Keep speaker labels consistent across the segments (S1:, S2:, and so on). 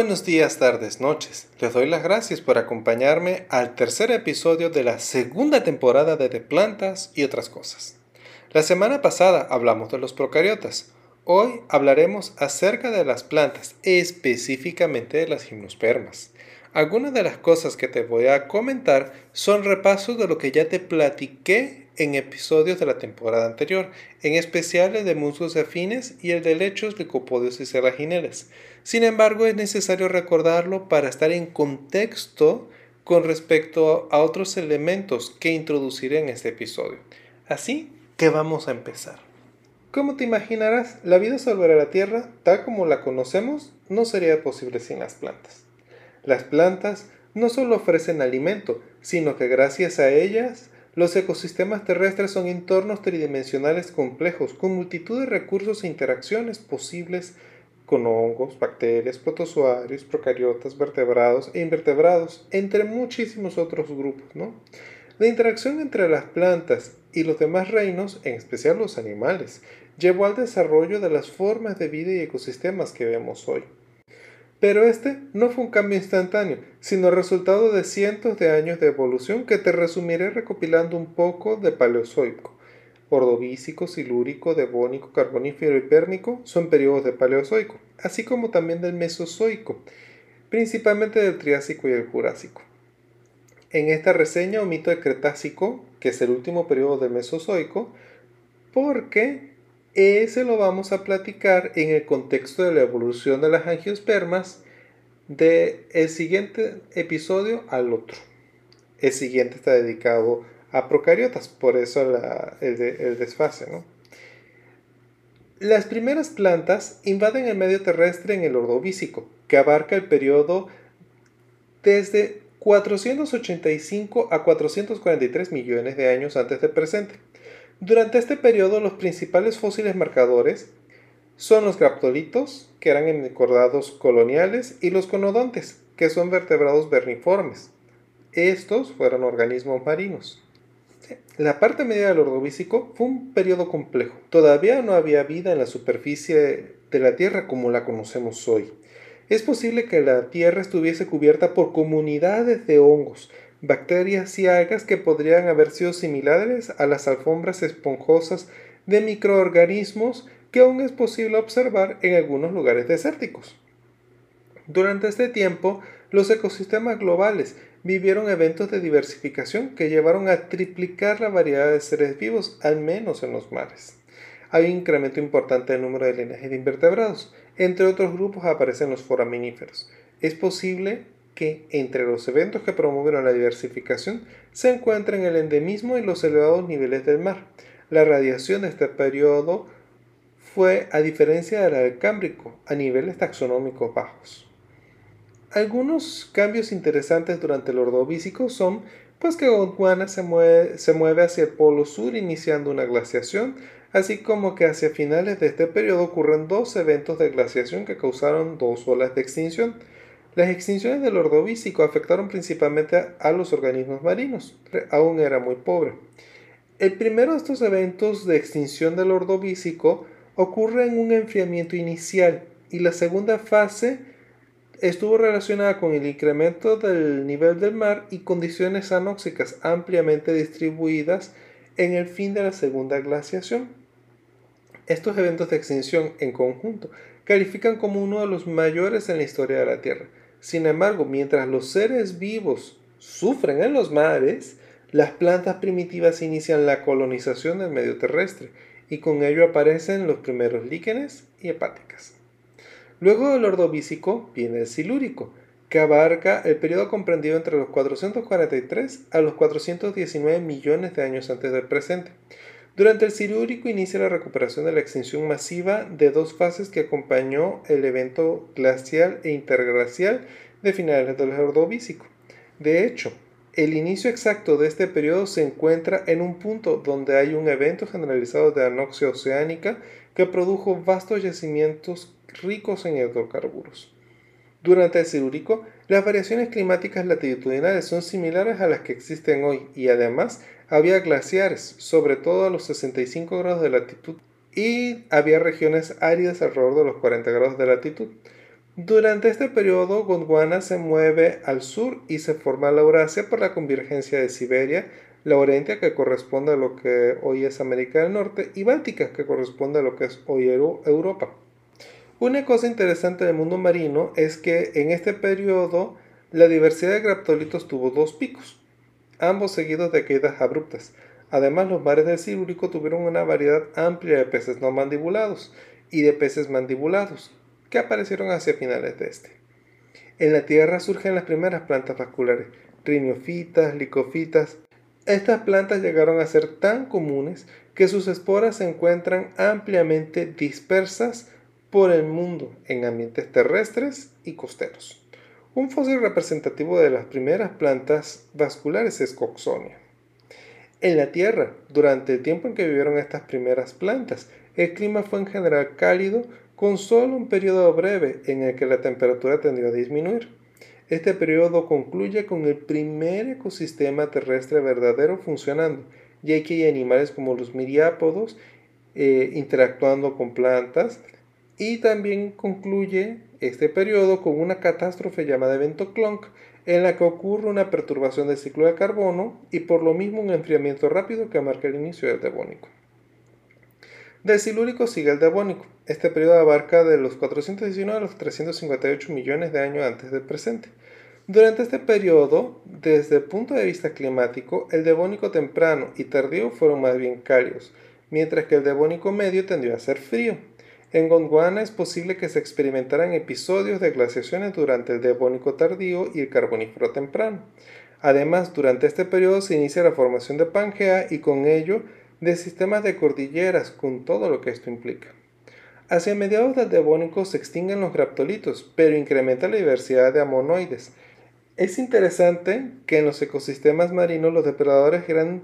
S1: Buenos días, tardes, noches. Les doy las gracias por acompañarme al tercer episodio de la segunda temporada de De Plantas y otras cosas. La semana pasada hablamos de los procariotas. Hoy hablaremos acerca de las plantas, específicamente de las gimnospermas. Algunas de las cosas que te voy a comentar son repasos de lo que ya te platiqué en episodios de la temporada anterior, en especial el de musgos afines y el de lechos, licopodios y cerragineles. Sin embargo, es necesario recordarlo para estar en contexto con respecto a otros elementos que introduciré en este episodio. Así que vamos a empezar. Como te imaginarás, la vida sobre la Tierra, tal como la conocemos, no sería posible sin las plantas. Las plantas no solo ofrecen alimento, sino que gracias a ellas los ecosistemas terrestres son entornos tridimensionales complejos con multitud de recursos e interacciones posibles con hongos, bacterias, protozoarios, procariotas, vertebrados e invertebrados, entre muchísimos otros grupos. La interacción entre las plantas y los demás reinos, en especial los animales, llevó al desarrollo de las formas de vida y ecosistemas que vemos hoy. Pero este no fue un cambio instantáneo, sino resultado de cientos de años de evolución que te resumiré recopilando un poco de Paleozoico. Ordovícico, silúrico, devónico, carbonífero y pérmico son periodos de Paleozoico, así como también del Mesozoico, principalmente del Triásico y el Jurásico. En esta reseña omito el Cretácico, que es el último periodo del Mesozoico, porque ese lo vamos a platicar en el contexto de la evolución de las angiospermas del el siguiente episodio al otro. El siguiente está dedicado a procariotas, por eso el, el, desfase. Las primeras plantas invaden el medio terrestre en el Ordovícico, que abarca el periodo desde 485 a 443 millones de años antes del presente. Durante este periodo los principales fósiles marcadores son los graptolitos, que eran encordados coloniales, y los conodontes, que son vertebrados verniformes. Estos fueron organismos marinos. La parte media del Ordovícico fue un periodo complejo. Todavía no había vida en la superficie de la Tierra como la conocemos hoy. Es posible que la Tierra estuviese cubierta por comunidades de hongos, bacterias y algas que podrían haber sido similares a las alfombras esponjosas de microorganismos que aún es posible observar en algunos lugares desérticos. Durante este tiempo, los ecosistemas globales vivieron eventos de diversificación que llevaron a triplicar la variedad de seres vivos, al menos en los mares. Hay un incremento importante del número de linajes de invertebrados. Entre otros grupos aparecen los foraminíferos. Es posible que entre los eventos que promovieron la diversificación se encuentran el endemismo y los elevados niveles del mar. La radiación de este periodo fue, a diferencia de la del Cámbrico, a niveles taxonómicos bajos. Algunos cambios interesantes durante el Ordovícico son pues que Gondwana se mueve, se mueve hacia el polo sur iniciando una glaciación, así como que hacia finales de este periodo ocurren dos eventos de glaciación que causaron dos olas de extinción. Las extinciones del ordovícico afectaron principalmente a los organismos marinos, aún era muy pobre. El primero de estos eventos de extinción del ordovícico ocurre en un enfriamiento inicial y la segunda fase estuvo relacionada con el incremento del nivel del mar y condiciones anóxicas ampliamente distribuidas en el fin de la segunda glaciación. Estos eventos de extinción en conjunto califican como uno de los mayores en la historia de la Tierra. Sin embargo, mientras los seres vivos sufren en los mares, las plantas primitivas inician la colonización del medio terrestre y con ello aparecen los primeros líquenes y hepáticas. Luego del ordovícico viene el silúrico, que abarca el periodo comprendido entre los 443 a los 419 millones de años antes del presente. Durante el Silúrico inicia la recuperación de la extinción masiva de dos fases que acompañó el evento glacial e interglacial de finales del Ordovícico. De hecho, el inicio exacto de este periodo se encuentra en un punto donde hay un evento generalizado de anoxia oceánica que produjo vastos yacimientos ricos en hidrocarburos. Durante el Silúrico, las variaciones climáticas latitudinales son similares a las que existen hoy y además había glaciares, sobre todo a los 65 grados de latitud, y había regiones áridas alrededor de los 40 grados de latitud. Durante este periodo, Gondwana se mueve al sur y se forma la Eurasia por la convergencia de Siberia, Laurentia, que corresponde a lo que hoy es América del Norte, y Báltica, que corresponde a lo que es hoy Europa. Una cosa interesante del mundo marino es que en este periodo la diversidad de graptolitos tuvo dos picos, ambos seguidos de caídas abruptas. Además, los mares del Silúrico tuvieron una variedad amplia de peces no mandibulados y de peces mandibulados, que aparecieron hacia finales de este. En la Tierra surgen las primeras plantas vasculares, riniofitas, licofitas, estas plantas llegaron a ser tan comunes que sus esporas se encuentran ampliamente dispersas por el mundo en ambientes terrestres y costeros. Un fósil representativo de las primeras plantas vasculares es Coxonia. En la Tierra, durante el tiempo en que vivieron estas primeras plantas, el clima fue en general cálido con solo un periodo breve en el que la temperatura tendió a disminuir. Este periodo concluye con el primer ecosistema terrestre verdadero funcionando, ya que hay animales como los miriápodos eh, interactuando con plantas, y también concluye este periodo con una catástrofe llamada evento Clonk, en la que ocurre una perturbación del ciclo de carbono y por lo mismo un enfriamiento rápido que marca el inicio del Devónico. Del Silúrico sigue el Devónico. Este periodo abarca de los 419 a los 358 millones de años antes del presente. Durante este periodo, desde el punto de vista climático, el Devónico temprano y tardío fueron más bien cálidos, mientras que el Devónico medio tendió a ser frío. En Gondwana es posible que se experimentaran episodios de glaciaciones durante el Devónico tardío y el Carbonífero temprano. Además, durante este periodo se inicia la formación de Pangea y con ello de sistemas de cordilleras, con todo lo que esto implica. Hacia mediados del Devónico se extinguen los graptolitos, pero incrementa la diversidad de amonoides. Es interesante que en los ecosistemas marinos los depredadores eran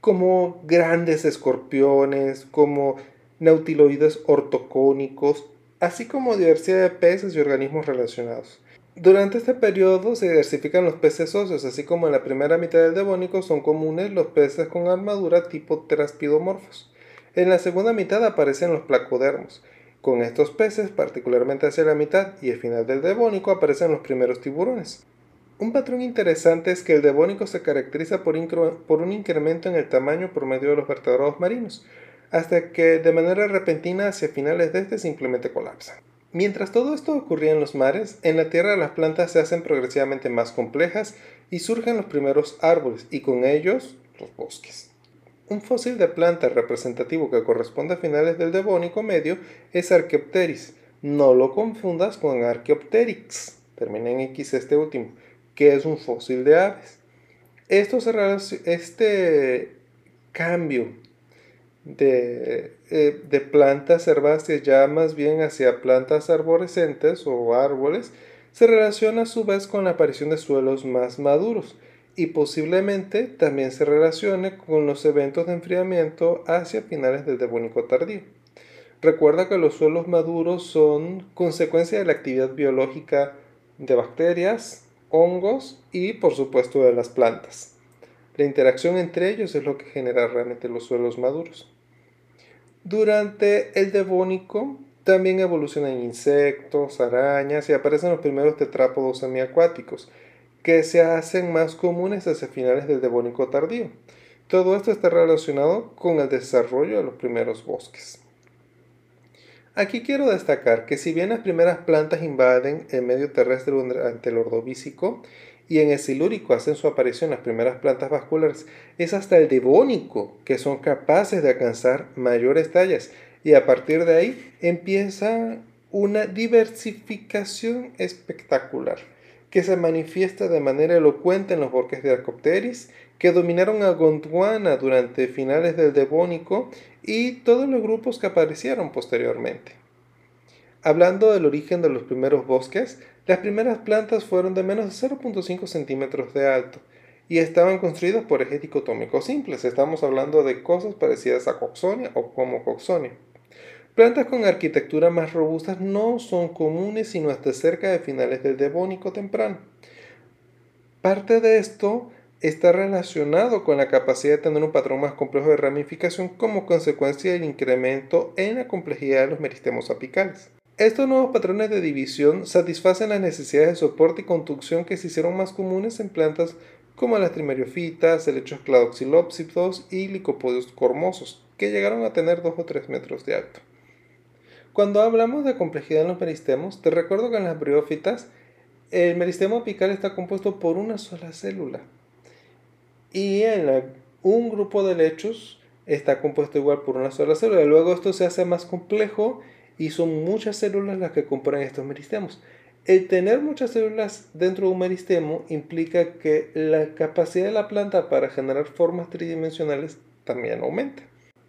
S1: como grandes escorpiones, como nautiloides ortocónicos, así como diversidad de peces y organismos relacionados. Durante este periodo se diversifican los peces óseos, así como en la primera mitad del Devónico son comunes los peces con armadura tipo traspidomorfos. En la segunda mitad aparecen los placodermos. Con estos peces, particularmente hacia la mitad y el final del Devónico, aparecen los primeros tiburones. Un patrón interesante es que el Devónico se caracteriza por, un incremento en el tamaño promedio de los vertebrados marinos, hasta que de manera repentina hacia finales de este simplemente colapsan. Mientras todo esto ocurría en los mares, en la tierra las plantas se hacen progresivamente más complejas y surgen los primeros árboles y con ellos los bosques. Un fósil de planta representativo que corresponde a finales del Devónico medio es Archaeopteris. No lo confundas con Archaeopteryx, termina en X este último, que es un fósil de aves. Esto este cambio de, eh, de, plantas herbáceas ya más bien hacia plantas arborescentes o árboles se relaciona a su vez con la aparición de suelos más maduros y posiblemente también se relacione con los eventos de enfriamiento hacia finales del Devónico tardío. Recuerda que los suelos maduros son consecuencia de la actividad biológica de bacterias, hongos y por supuesto de las plantas. La interacción entre ellos es lo que genera realmente los suelos maduros. Durante el Devónico también evolucionan insectos, arañas y aparecen los primeros tetrápodos semiacuáticos, que se hacen más comunes hacia finales del Devónico tardío. Todo esto está relacionado con el desarrollo de los primeros bosques. Aquí quiero destacar que si bien las primeras plantas invaden el medio terrestre durante el Ordovícico y en el Silúrico hacen su aparición las primeras plantas vasculares, es hasta el Devónico que son capaces de alcanzar mayores tallas y a partir de ahí empieza una diversificación espectacular que se manifiesta de manera elocuente en los bosques de Arcopteris, que dominaron a Gondwana durante finales del Devónico y todos los grupos que aparecieron posteriormente. Hablando del origen de los primeros bosques, las primeras plantas fueron de menos de 0.5 centímetros de alto y estaban construidas por ejes dicotómicos simples. Estamos hablando de cosas parecidas a Coxonia o como Coxonia. Plantas con arquitectura más robustas no son comunes sino hasta cerca de finales del Devónico temprano. Parte de esto está relacionado con la capacidad de tener un patrón más complejo de ramificación como consecuencia del incremento en la complejidad de los meristemos apicales. Estos nuevos patrones de división satisfacen las necesidades de soporte y conducción que se hicieron más comunes en plantas como las trimeriophytas, helechos cladoxylópsidos y licopodios cormosos, que llegaron a tener 2 o 3 metros de alto. Cuando hablamos de complejidad en los meristemos, te recuerdo que en las briófitas el meristemo apical está compuesto por una sola célula. Y en un grupo de lechos está compuesto igual por una sola célula. Luego esto se hace más complejo y son muchas células las que componen estos meristemos. El tener muchas células dentro de un meristemo implica que la capacidad de la planta para generar formas tridimensionales también aumenta.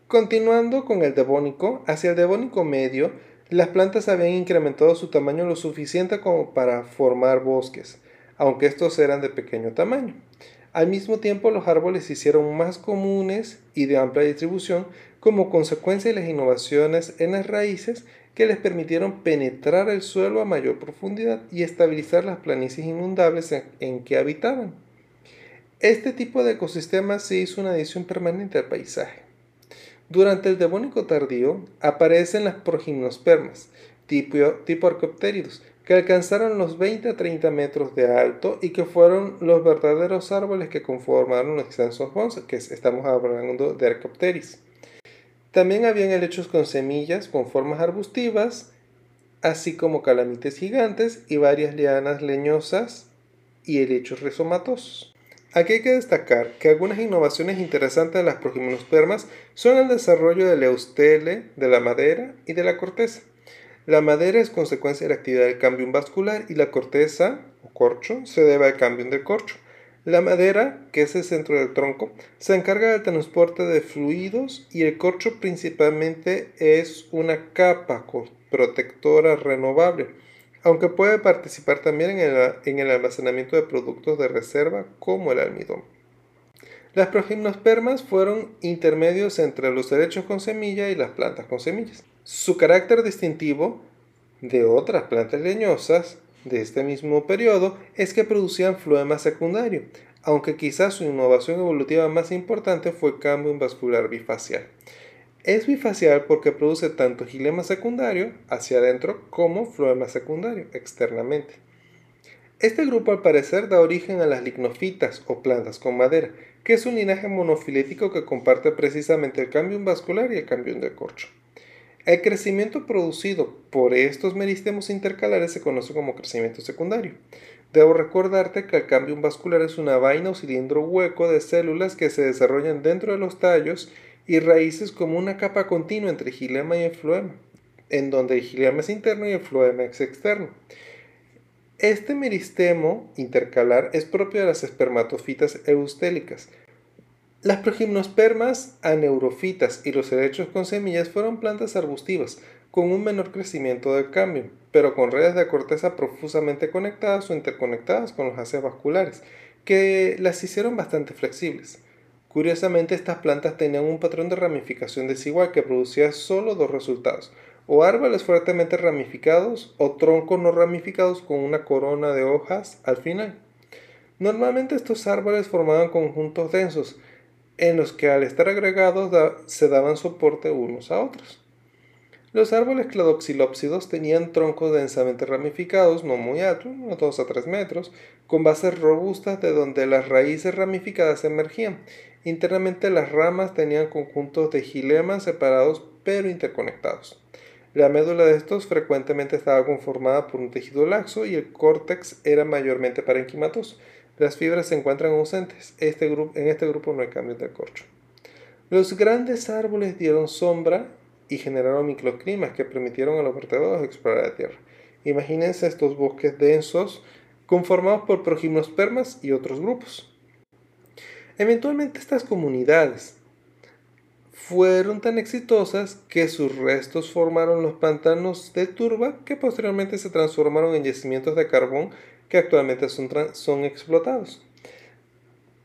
S1: Continuando con el devónico, hacia el devónico medio, las plantas habían incrementado su tamaño lo suficiente como para formar bosques, aunque estos eran de pequeño tamaño. Al mismo tiempo, los árboles se hicieron más comunes y de amplia distribución como consecuencia de las innovaciones en las raíces que les permitieron penetrar el suelo a mayor profundidad y estabilizar las planicies inundables en, que habitaban. Este tipo de ecosistema se hizo una adición permanente al paisaje. Durante el Devónico tardío aparecen las progimnospermas, tipo, tipo arcopteridos, que alcanzaron los 20 a 30 metros de alto y que fueron los verdaderos árboles que conformaron los extensos bonsai, que estamos hablando de Arcopteris. También habían helechos con semillas con formas arbustivas, así como calamites gigantes y varias lianas leñosas y helechos rizomatosos. Aquí hay que destacar que algunas innovaciones interesantes de las progimnospermas son el desarrollo del eustele, de la madera y de la corteza. La madera es consecuencia de la actividad del cambium vascular y la corteza o corcho se debe al cambium del corcho. La madera, que es el centro del tronco, se encarga del transporte de fluidos y el corcho principalmente es una capa protectora renovable aunque puede participar también en el, almacenamiento de productos de reserva como el almidón. Las progimnospermas fueron intermedios entre los helechos con semilla y las plantas con semillas. Su carácter distintivo de otras plantas leñosas de este mismo periodo es que producían floema secundario, aunque quizás su innovación evolutiva más importante fue el cambio vascular bifacial. Es bifacial porque produce tanto gilema secundario hacia adentro como floema secundario externamente. Este grupo al parecer da origen a las lignofitas o plantas con madera, que es un linaje monofilético que comparte precisamente el cambium vascular y el cambium de corcho. El crecimiento producido por estos meristemos intercalares se conoce como crecimiento secundario. Debo recordarte que el cambium vascular es una vaina o cilindro hueco de células que se desarrollan dentro de los tallos y raíces como una capa continua entre gilema y el floema, en donde el gilema es interno y el floema es externo. Este meristemo intercalar es propio de las espermatofitas eustélicas. Las progimnospermas aneurofitas y los helechos con semillas fueron plantas arbustivas, con un menor crecimiento del cambio, pero con redes de corteza profusamente conectadas o interconectadas con los haces vasculares, que las hicieron bastante flexibles. Curiosamente, estas plantas tenían un patrón de ramificación desigual que producía solo dos resultados, o árboles fuertemente ramificados o troncos no ramificados con una corona de hojas al final. Normalmente estos árboles formaban conjuntos densos, en los que al estar agregados se daban soporte unos a otros. Los árboles cladoxilópsidos tenían troncos densamente ramificados, no muy altos, unos 2 a 3 metros, con bases robustas de donde las raíces ramificadas emergían Internamente las ramas tenían conjuntos de gilemas separados pero interconectados. La médula de estos frecuentemente estaba conformada por un tejido laxo y el córtex era mayormente parenquimatoso. Las fibras se encuentran ausentes. Este en este grupo no hay cambios de corcho. Los grandes árboles dieron sombra y generaron microclimas que permitieron a los vertebrados explorar la Tierra. Imagínense estos bosques densos conformados por progimnospermas y otros grupos. Eventualmente estas comunidades fueron tan exitosas que sus restos formaron los pantanos de turba que posteriormente se transformaron en yacimientos de carbón que actualmente son, son explotados.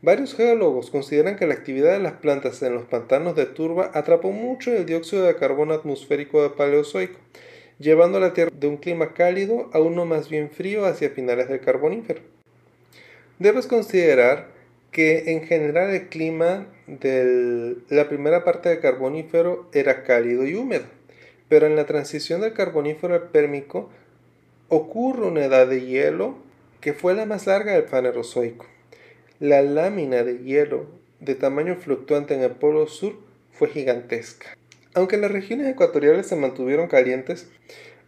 S1: Varios geólogos consideran que la actividad de las plantas en los pantanos de turba atrapó mucho el dióxido de carbono atmosférico de Paleozoico, llevando a la Tierra de un clima cálido a uno más bien frío hacia finales del Carbonífero. Debes considerar que en general el clima de la primera parte del Carbonífero era cálido y húmedo, pero en la transición del carbonífero al pérmico ocurre una edad de hielo que fue la más larga del Fanerozoico. La lámina de hielo de tamaño fluctuante en el polo sur fue gigantesca. Aunque las regiones ecuatoriales se mantuvieron calientes,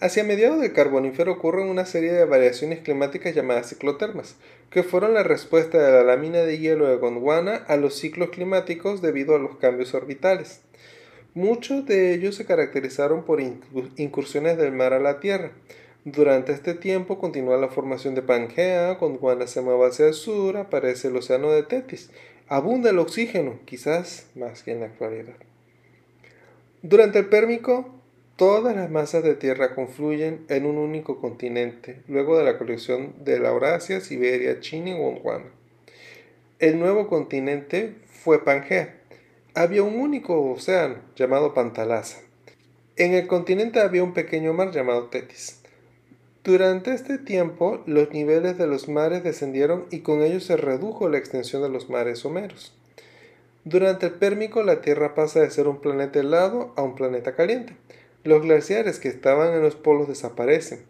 S1: hacia mediados del Carbonífero ocurren una serie de variaciones climáticas llamadas ciclotermas, que fueron la respuesta de la lámina de hielo de Gondwana a los ciclos climáticos debido a los cambios orbitales. Muchos de ellos se caracterizaron por incursiones del mar a la Tierra. Durante este tiempo continúa la formación de Pangea, Gondwana se mueve hacia el sur, aparece el océano de Tetis. Abunda el oxígeno, quizás más que en la actualidad. Durante el Pérmico, todas las masas de tierra confluyen en un único continente, luego de la colección de la Eurasia, Siberia, China y Gondwana. El nuevo continente fue Pangea. Había un único océano llamado Pantalasa. En el continente había un pequeño mar llamado Tetis. Durante este tiempo, los niveles de los mares descendieron y con ello se redujo la extensión de los mares someros. Durante el Pérmico, la Tierra pasa de ser un planeta helado a un planeta caliente. Los glaciares que estaban en los polos desaparecen.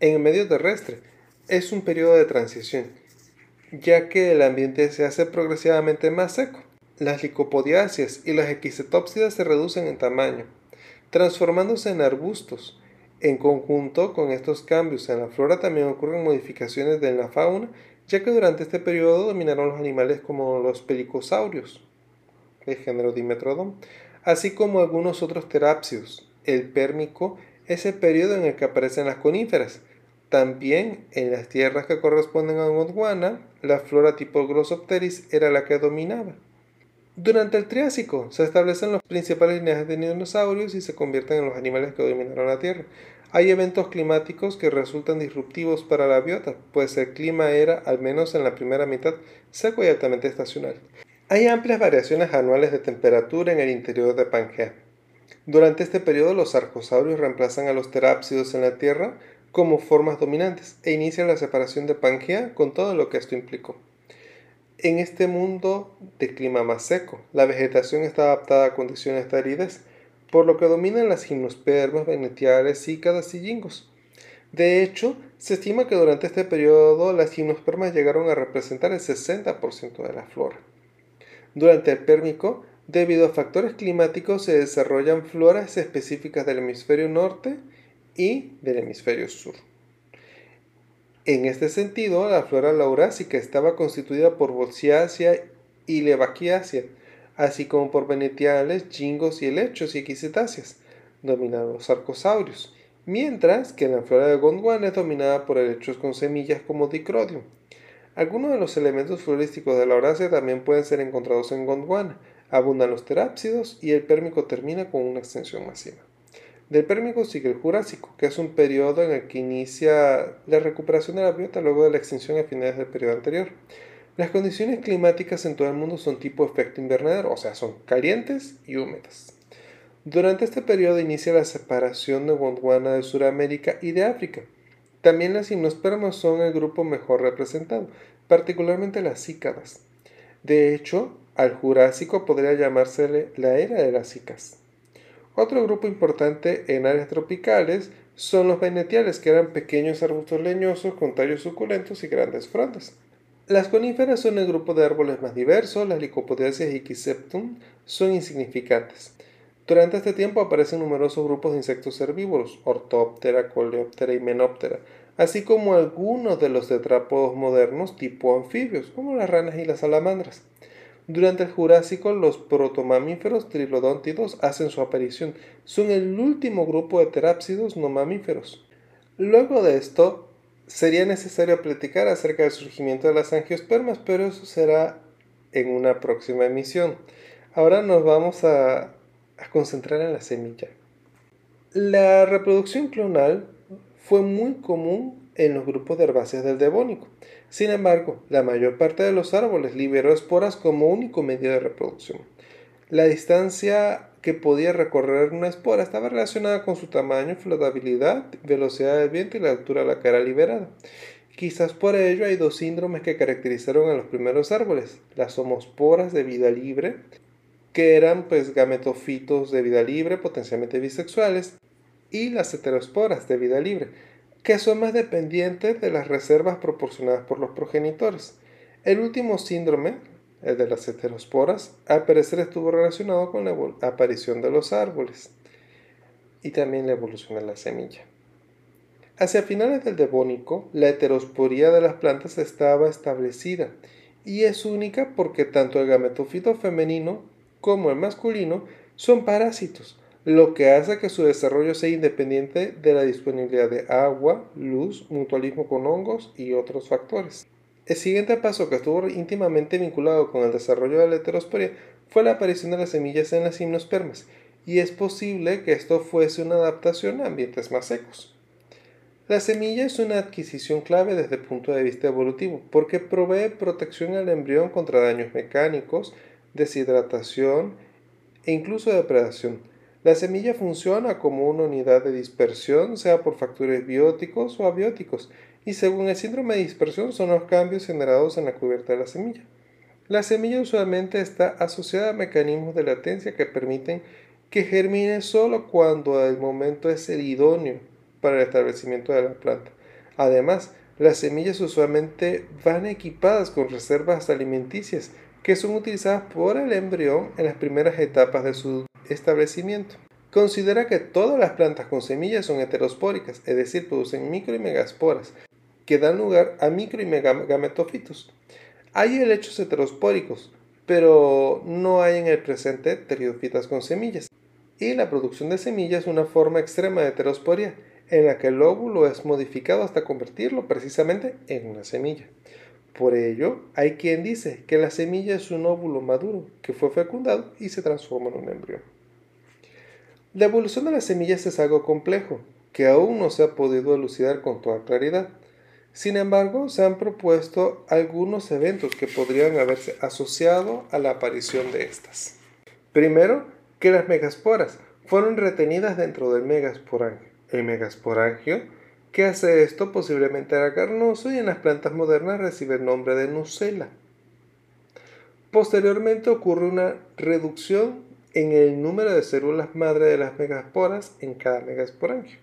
S1: En el medio terrestre es un periodo de transición, ya que el ambiente se hace progresivamente más seco. Las licopodiáceas y las equisetópsidas se reducen en tamaño, transformándose en arbustos. En conjunto con estos cambios en la flora también ocurren modificaciones en la fauna, ya que durante este periodo dominaron los animales como los pelicosaurios el género Dimetrodon, así como algunos otros terápsidos. El pérmico es el periodo en el que aparecen las coníferas. También en las tierras que corresponden a Gondwana, la flora tipo Glossopteris era la que dominaba. Durante el Triásico se establecen los principales linajes de dinosaurios y se convierten en los animales que dominaron la Tierra. Hay eventos climáticos que resultan disruptivos para la biota, pues el clima era, al menos en la primera mitad, seco y altamente estacional. Hay amplias variaciones anuales de temperatura en el interior de Pangea. Durante este periodo los arcosaurios reemplazan a los terápsidos en la Tierra como formas dominantes e inician la separación de Pangea con todo lo que esto implicó. En este mundo de clima más seco, la vegetación está adaptada a condiciones de aridez, por lo que dominan las gimnospermas, venetiales, cícadas y jingos. De hecho, se estima que durante este periodo las gimnospermas llegaron a representar el 60% de la flora. Durante el Pérmico, debido a factores climáticos, se desarrollan floras específicas del hemisferio norte y del hemisferio sur. En este sentido, la flora laurásica estaba constituida por Bolsiacia y Levaquiacia, así como por venetiales, jingos y helechos y equisetáceas, dominados los arcosaurios, mientras que la flora de Gondwana es dominada por helechos con semillas como Dicrodium. Algunos de los elementos florísticos de la Eurasia también pueden ser encontrados en Gondwana. Abundan los terápsidos y el Pérmico termina con una extensión masiva. Del Pérmico sigue el Jurásico, que es un periodo en el que inicia la recuperación de la biota luego de la extinción a finales del periodo anterior. Las condiciones climáticas en todo el mundo son tipo efecto invernadero, o sea, son calientes y húmedas. Durante este periodo inicia la separación de Gondwana de Sudamérica y de África. También las gimnospermas son el grupo mejor representado, particularmente las cícadas. De hecho, al Jurásico podría llamársele la era de las cicas. Otro grupo importante en áreas tropicales son los venetiales, que eran pequeños arbustos leñosos con tallos suculentos y grandes frondas. Las coníferas son el grupo de árboles más diverso, las licopodiaceae y Quiceptum son insignificantes. Durante este tiempo aparecen numerosos grupos de insectos herbívoros, Ortóptera, Coleóptera y Menóptera, así como algunos de los tetrápodos modernos tipo anfibios, como las ranas y las salamandras. Durante el Jurásico, los protomamíferos trilodóntidos hacen su aparición. Son el último grupo de terápsidos no mamíferos. Luego de esto, sería necesario platicar acerca del surgimiento de las angiospermas, pero eso será en una próxima emisión. Ahora nos vamos a a concentrar en la semilla. La reproducción clonal fue muy común en los grupos de herbáceas del Devónico. Sin embargo, la mayor parte de los árboles liberó esporas como único medio de reproducción. La distancia que podía recorrer una espora estaba relacionada con su tamaño, flotabilidad, velocidad del viento y la altura de la cara liberada. Quizás por ello hay dos síndromes que caracterizaron a los primeros árboles, las homosporas de vida libre que eran pues gametofitos de vida libre, potencialmente bisexuales, y las heterosporas de vida libre, que son más dependientes de las reservas proporcionadas por los progenitores. El último síndrome, el de las heterosporas, al parecer estuvo relacionado con la aparición de los árboles y también la evolución de la semilla. Hacia finales del Devónico, la heterosporía de las plantas estaba establecida y es única porque tanto el gametofito femenino como el masculino son parásitos, lo que hace que su desarrollo sea independiente de la disponibilidad de agua, luz, mutualismo con hongos y otros factores. El siguiente paso que estuvo íntimamente vinculado con el desarrollo de la heterosporia fue la aparición de las semillas en las gimnospermas, y es posible que esto fuese una adaptación a ambientes más secos. La semilla es una adquisición clave desde el punto de vista evolutivo, porque provee protección al embrión contra daños mecánicos, deshidratación e incluso depredación. La semilla funciona como una unidad de dispersión, sea por factores bióticos o abióticos, y según el síndrome de dispersión son los cambios generados en la cubierta de la semilla. La semilla usualmente está asociada a mecanismos de latencia que permiten que germine solo cuando el momento es el idóneo para el establecimiento de la planta. Además, las semillas usualmente van equipadas con reservas alimenticias que son utilizadas por el embrión en las primeras etapas de su establecimiento. Considera que todas las plantas con semillas son heterospóricas, es decir, producen micro y megasporas, que dan lugar a micro y megametofitos. Hay helechos heterospóricos, pero no hay en el presente pteriofitas con semillas. Y la producción de semillas es una forma extrema de heterosporia, en la que el óvulo es modificado hasta convertirlo precisamente en una semilla. Por ello, hay quien dice que la semilla es un óvulo maduro que fue fecundado y se transforma en un embrión. La evolución de las semillas es algo complejo, que aún no se ha podido elucidar con toda claridad. Sin embargo, se han propuesto algunos eventos que podrían haberse asociado a la aparición de estas. Primero, que las megasporas fueron retenidas dentro del megasporangio. El megasporangio, que hace esto, posiblemente era carnoso y en las plantas modernas recibe el nombre de nucela. Posteriormente ocurre una reducción en el número de células madre de las megasporas en cada megasporangio.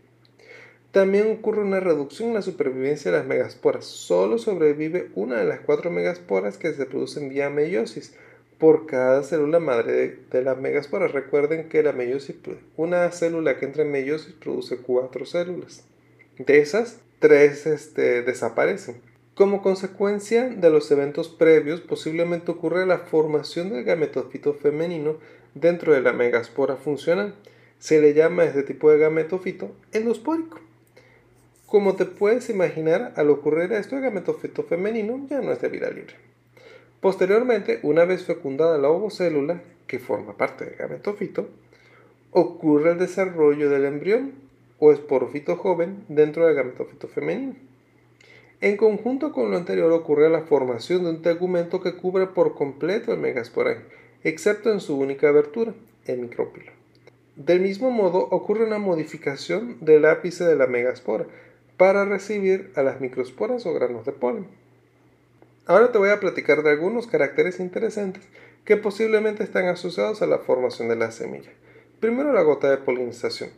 S1: También ocurre una reducción en la supervivencia de las megasporas. Solo sobrevive una de las cuatro megasporas que se producen vía meiosis por cada célula madre de, las megasporas. Recuerden que la meiosis, una célula que entra en meiosis produce cuatro células. De esas, tres este, desaparecen. Como consecuencia de los eventos previos, posiblemente ocurre la formación del gametofito femenino dentro de la megaspora funcional. Se le llama a este tipo de gametofito endospórico. Como te puedes imaginar, al ocurrir esto, el gametofito femenino ya no es de vida libre. Posteriormente, una vez fecundada la ovocélula, que forma parte del gametofito, ocurre el desarrollo del embrión o esporofito joven dentro del gametofito femenino. En conjunto con lo anterior ocurre la formación de un tegumento que cubre por completo el megasporangio, excepto en su única abertura, el micrópilo. Del mismo modo ocurre una modificación del ápice de la megaspora, para recibir a las microsporas o granos de polen. Ahora te voy a platicar de algunos caracteres interesantes que posiblemente están asociados a la formación de la semilla. Primero la gota de polinización,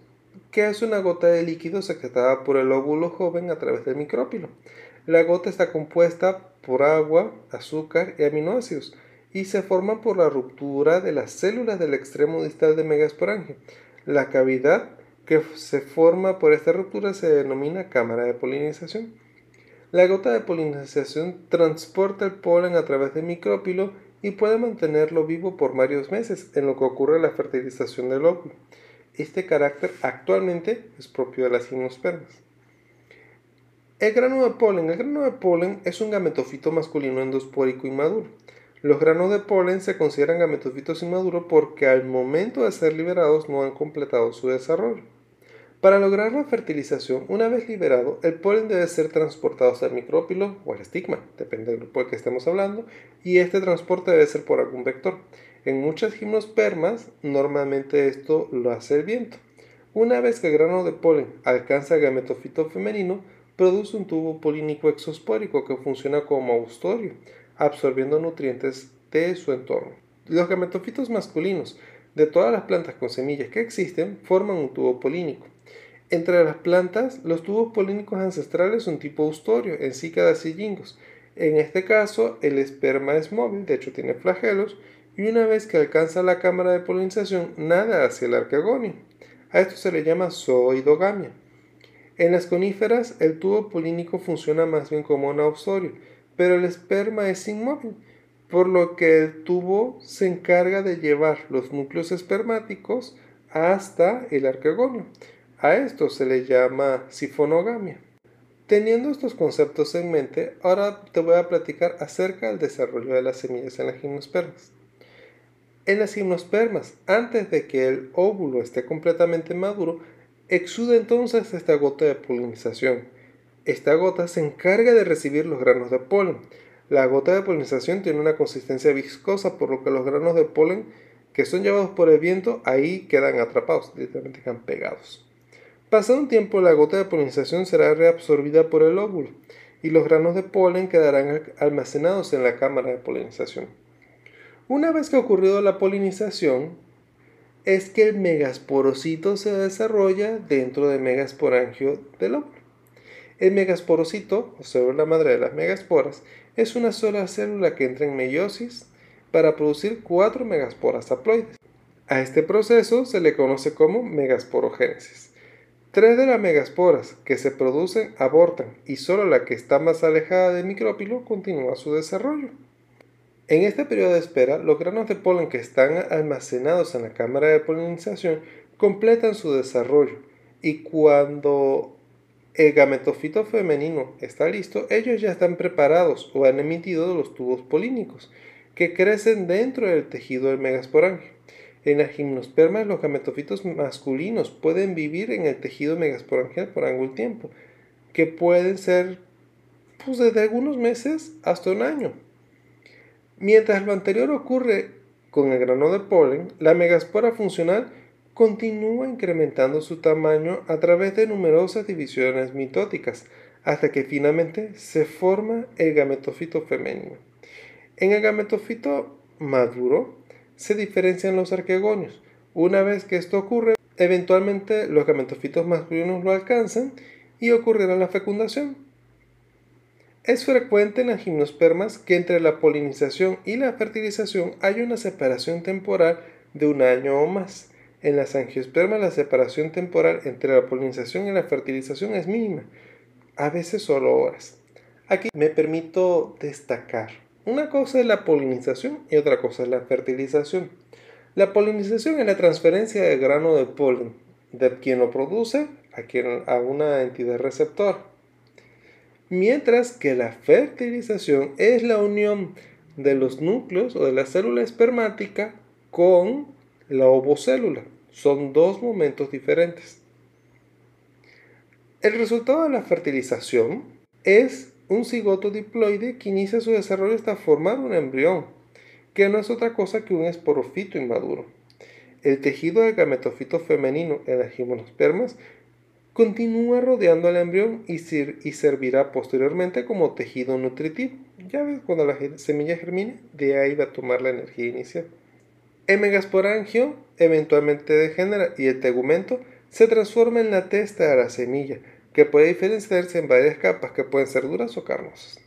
S1: que es una gota de líquido secretada por el óvulo joven a través del micrópilo. La gota está compuesta por agua, azúcar y aminoácidos y se forma por la ruptura de las células del extremo distal de megasporangio. La cavidad que se forma por esta ruptura se denomina cámara de polinización. La gota de polinización transporta el polen a través del micrópilo y puede mantenerlo vivo por varios meses, en lo que ocurre la fertilización del óvulo. Este carácter actualmente es propio de las gimnospermas. El grano de polen. El grano de polen es un gametofito masculino endospórico inmaduro. Los granos de polen se consideran gametofitos inmaduros porque al momento de ser liberados no han completado su desarrollo. Para lograr la fertilización, una vez liberado, el polen debe ser transportado hasta el micrópilo o el estigma, depende del grupo del que estemos hablando, y este transporte debe ser por algún vector. En muchas gimnospermas, normalmente esto lo hace el viento. Una vez que el grano de polen alcanza el gametofito femenino, produce un tubo polínico exospórico que funciona como austorio, absorbiendo nutrientes de su entorno. Los gametofitos masculinos de todas las plantas con semillas que existen forman un tubo polínico. Entre las plantas, los tubos polínicos ancestrales son tipo ustorio, en cícadas y jingos. En este caso, el esperma es móvil, de hecho tiene flagelos, y una vez que alcanza la cámara de polinización, nada hacia el arquegonio. A esto se le llama zooidogamia. En las coníferas, el tubo polínico funciona más bien como un austorio, pero el esperma es inmóvil, por lo que el tubo se encarga de llevar los núcleos espermáticos hasta el arquegonio. A esto se le llama sifonogamia. Teniendo estos conceptos en mente, ahora te voy a platicar acerca del desarrollo de las semillas en las gimnospermas. En las gimnospermas, antes de que el óvulo esté completamente maduro, exuda entonces esta gota de polinización. Esta gota se encarga de recibir los granos de polen. La gota de polinización tiene una consistencia viscosa, por lo que los granos de polen que son llevados por el viento ahí quedan atrapados, literalmente quedan pegados. Pasado un tiempo, la gota de polinización será reabsorbida por el óvulo y los granos de polen quedarán almacenados en la cámara de polinización. Una vez que ha ocurrido la polinización, es que el megasporocito se desarrolla dentro del megasporangio del óvulo. El megasporocito, o célula madre de las megasporas, es una sola célula que entra en meiosis para producir cuatro megasporas haploides. A este proceso se le conoce como megasporogénesis. Tres de las megasporas que se producen abortan y solo la que está más alejada del micrópilo continúa su desarrollo. En este periodo de espera, los granos de polen que están almacenados en la cámara de polinización completan su desarrollo y cuando el gametofito femenino está listo, ellos ya están preparados o han emitido los tubos polínicos que crecen dentro del tejido del megasporangio. En las gimnospermas, los gametofitos masculinos pueden vivir en el tejido megasporangial por algún tiempo, que pueden ser pues, desde algunos meses hasta un año. Mientras lo anterior ocurre con el grano de polen, la megaspora funcional continúa incrementando su tamaño a través de numerosas divisiones mitóticas, hasta que finalmente se forma el gametofito femenino. En el gametofito maduro, se diferencian los arquegonios. Una vez que esto ocurre, eventualmente los gametofitos masculinos lo alcanzan y ocurrirá la fecundación. Es frecuente en las gimnospermas que entre la polinización y la fertilización hay una separación temporal de un año o más. En las angiospermas la separación temporal entre la polinización y la fertilización es mínima, a veces solo horas. Aquí me permito destacar una cosa es la polinización y otra cosa es la fertilización. La polinización es la transferencia del grano de polen de quien lo produce a, quien, a una entidad receptora. Mientras que la fertilización es la unión de los núcleos o de la célula espermática con la ovocélula. Son dos momentos diferentes. El resultado de la fertilización es un cigoto diploide que inicia su desarrollo hasta formar un embrión, que no es otra cosa que un esporofito inmaduro. El tejido del gametofito femenino en las gimnospermas continúa rodeando al embrión y, servirá posteriormente como tejido nutritivo. Ya ves, cuando la semilla germine, de ahí va a tomar la energía inicial. El megasporangio eventualmente degenera y el tegumento se transforma en la testa de la semilla, que puede diferenciarse en varias capas que pueden ser duras o carnosas.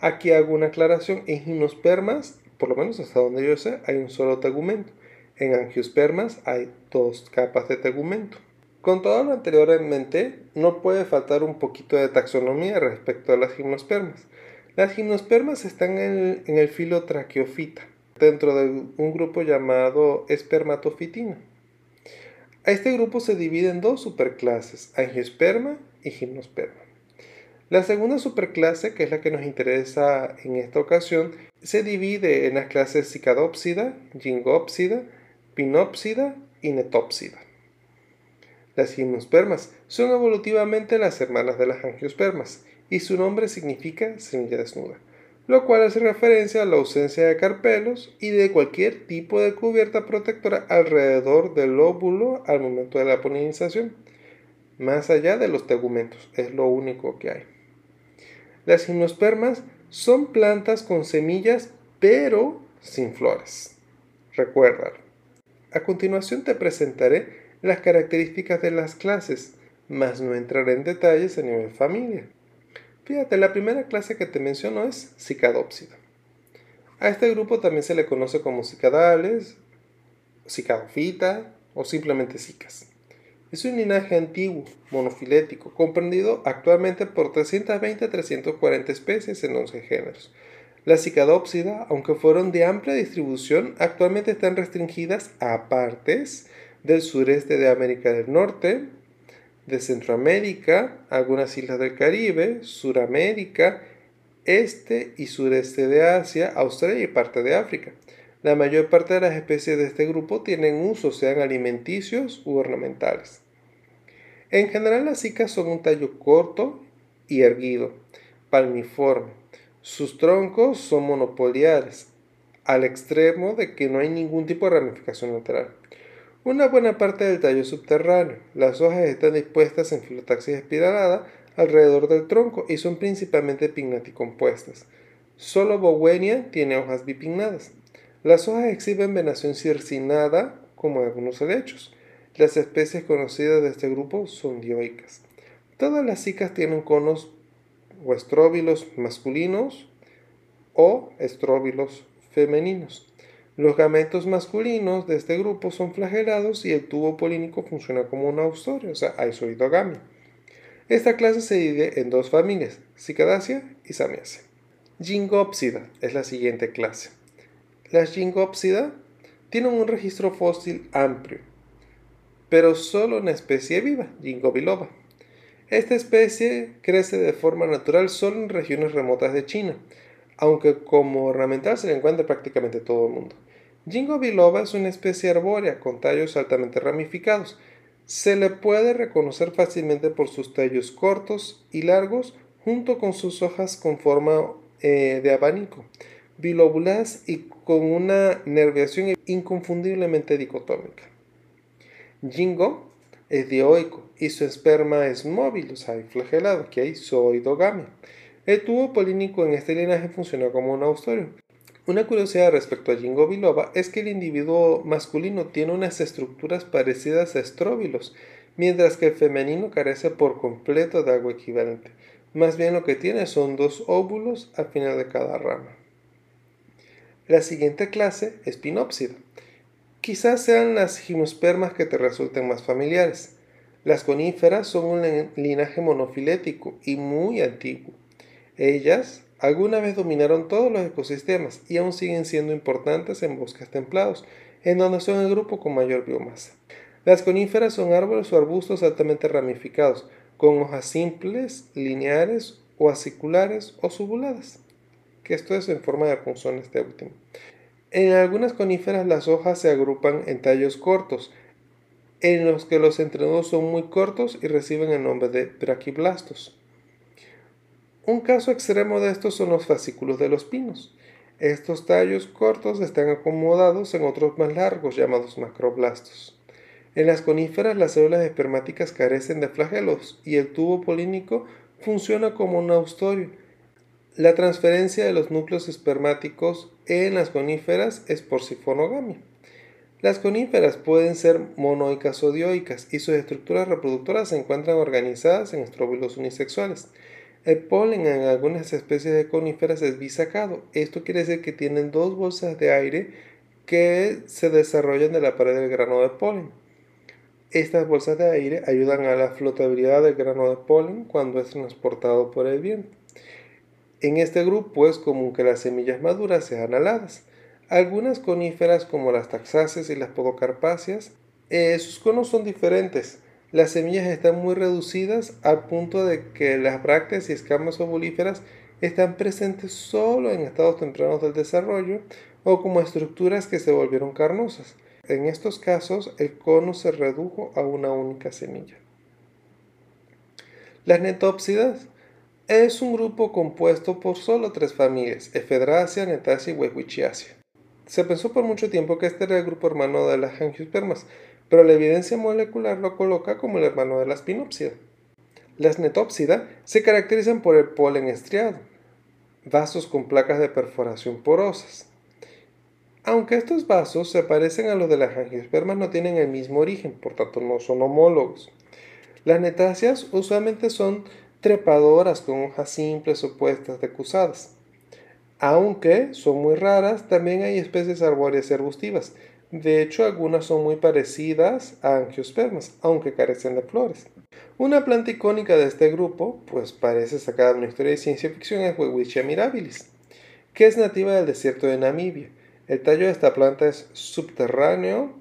S1: Aquí hago una aclaración, en gimnospermas, por lo menos hasta donde yo sé, hay un solo tegumento. En angiospermas hay dos capas de tegumento. Con todo lo anterior en mente, no puede faltar un poquito de taxonomía respecto a las gimnospermas. Las gimnospermas están en el, filo traqueofita, dentro de un grupo llamado espermatofitina. A este grupo se divide en dos superclases, angiosperma y gimnosperma. La segunda superclase, que es la que nos interesa en esta ocasión, se divide en las clases cicadópsida, gingópsida, pinópsida y netópsida. Las gimnospermas son evolutivamente las hermanas de las angiospermas y su nombre significa semilla desnuda, lo cual hace referencia a la ausencia de carpelos y de cualquier tipo de cubierta protectora alrededor del óvulo al momento de la polinización más allá de los tegumentos, es lo único que hay. Las gimnospermas son plantas con semillas, pero sin flores. Recuérdalo. A continuación te presentaré las características de las clases, mas no entraré en detalles a nivel familia. Fíjate, la primera clase que te menciono es Cicadópsida. A este grupo también se le conoce como cicadales, cicadofita o simplemente cicas. Es un linaje antiguo, monofilético, comprendido actualmente por 320 a 340 especies en 11 géneros. La cicadópsida, aunque fueron de amplia distribución, actualmente están restringidas a partes del sureste de América del Norte, de Centroamérica, algunas islas del Caribe, Suramérica, este y sureste de Asia, Australia y parte de África. La mayor parte de las especies de este grupo tienen usos, sean alimenticios u ornamentales. En general las cicas son un tallo corto y erguido, palmiforme. Sus troncos son monopoliares, al extremo de que no hay ningún tipo de ramificación lateral. Una buena parte del tallo subterráneo. Las hojas están dispuestas en filotaxis espiralada alrededor del tronco y son principalmente pinnaticompuestas. Solo Bowenia tiene hojas bipinnadas. Las hojas exhiben venación circinada, como algunos helechos. Las especies conocidas de este grupo son dioicas. Todas las cicas tienen conos o estróbilos masculinos o estróbilos femeninos. Los gametos masculinos de este grupo son flagelados y el tubo polínico funciona como un austorio, o sea, isoidogamia. Esta clase se divide en dos familias, Cicadacia y Samiacia. Gingopsida es la siguiente clase. Las Gingopsida tienen un registro fósil amplio, pero solo una especie viva, Ginkgo biloba. Esta especie crece de forma natural solo en regiones remotas de China, aunque como ornamental se le encuentra prácticamente todo el mundo. Ginkgo biloba es una especie arbórea con tallos altamente ramificados. Se le puede reconocer fácilmente por sus tallos cortos y largos junto con sus hojas con forma eh, de abanico, bilobuladas y con una nerviación inconfundiblemente dicotómica. Jingo es dioico y su esperma es móvil, o sea, flagelado, que hay zooidogamia. El tubo polínico en este linaje funciona como un austorio. Una curiosidad respecto a Jingo biloba es que el individuo masculino tiene unas estructuras parecidas a estróbilos, mientras que el femenino carece por completo de algo equivalente. Más bien lo que tiene son dos óvulos al final de cada rama. La siguiente clase es pinópsida. Quizás sean las gimospermas que te resulten más familiares. Las coníferas son un linaje monofilético y muy antiguo. Ellas Alguna vez dominaron todos los ecosistemas y aún siguen siendo importantes en bosques templados, en donde son el grupo con mayor biomasa. Las coníferas son árboles o arbustos altamente ramificados, con hojas simples, lineares o aciculares o subuladas, que esto es en forma de punzón este último. En algunas coníferas las hojas se agrupan en tallos cortos, en los que los entrenudos son muy cortos y reciben el nombre de braquiblastos. Un caso extremo de estos son los fascículos de los pinos. Estos tallos cortos están acomodados en otros más largos llamados macroblastos. En las coníferas las células espermáticas carecen de flagelos y el tubo polínico funciona como un austorio. La transferencia de los núcleos espermáticos en las coníferas es por sifonogamia. Las coníferas pueden ser monoicas o dioicas y sus estructuras reproductoras se encuentran organizadas en estróbilos unisexuales. El polen en algunas especies de coníferas es bisacado. Esto quiere decir que tienen dos bolsas de aire que se desarrollan de la pared del grano de polen. Estas bolsas de aire ayudan a la flotabilidad del grano de polen cuando es transportado por el viento. En este grupo es común que las semillas maduras sean aladas. Algunas coníferas como las taxáceas y las podocarpáceas, eh, sus conos son diferentes las semillas están muy reducidas al punto de que las brácteas y escamas ovolíferas están presentes solo en estados tempranos del desarrollo o como estructuras que se volvieron carnosas. En estos casos, el cono se redujo a una única semilla. Las netópsidas es un grupo compuesto por solo tres familias, Ephedracia, Netacia y Huehuichiacia. Se pensó por mucho tiempo que este era el grupo hermano de las angiospermas, pero la evidencia molecular lo coloca como el hermano de la spinópsida. Las netópsida se caracterizan por el polen estriado, vasos con placas de perforación porosas. Aunque estos vasos se parecen a los de las angiospermas, no tienen el mismo origen, por tanto no son homólogos. Las netáceas usualmente son trepadoras con hojas simples o puestas decusadas. Aunque son muy raras, también hay especies arbóreas y arbustivas. De hecho, algunas son muy parecidas a angiospermas, aunque carecen de flores. Una planta icónica de este grupo, pues parece sacada de una historia de ciencia ficción, es Welwitschia mirabilis, que es nativa del desierto de Namibia. El tallo de esta planta es subterráneo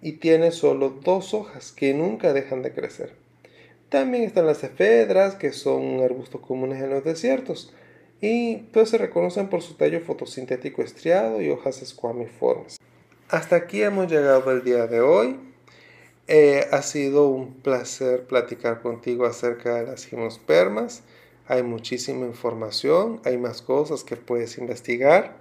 S1: y tiene solo dos hojas que nunca dejan de crecer. También están las efedras, que son arbustos comunes en los desiertos, y pues se reconocen por su tallo fotosintético estriado y hojas escuamiformes. Hasta aquí hemos llegado el día de hoy. Eh, ha sido un placer platicar contigo acerca de las gimnospermas. Hay muchísima información, hay más cosas que puedes investigar.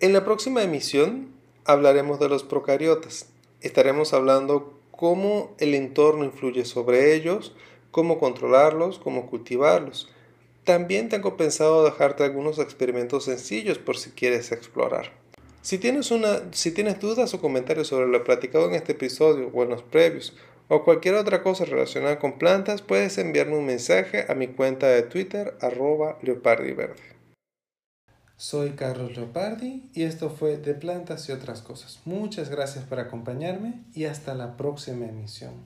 S1: En la próxima emisión hablaremos de los procariotas. Estaremos hablando cómo el entorno influye sobre ellos, cómo controlarlos, cómo cultivarlos. También tengo pensado dejarte algunos experimentos sencillos por si quieres explorar. Si tienes, una, si tienes dudas o comentarios sobre lo platicado en este episodio o en los previos, o cualquier otra cosa relacionada con plantas, puedes enviarme un mensaje a mi cuenta de Twitter, arroba leopardiverde. Soy Carlos Leopardi y esto fue De Plantas y otras cosas. Muchas gracias por acompañarme y hasta la próxima emisión.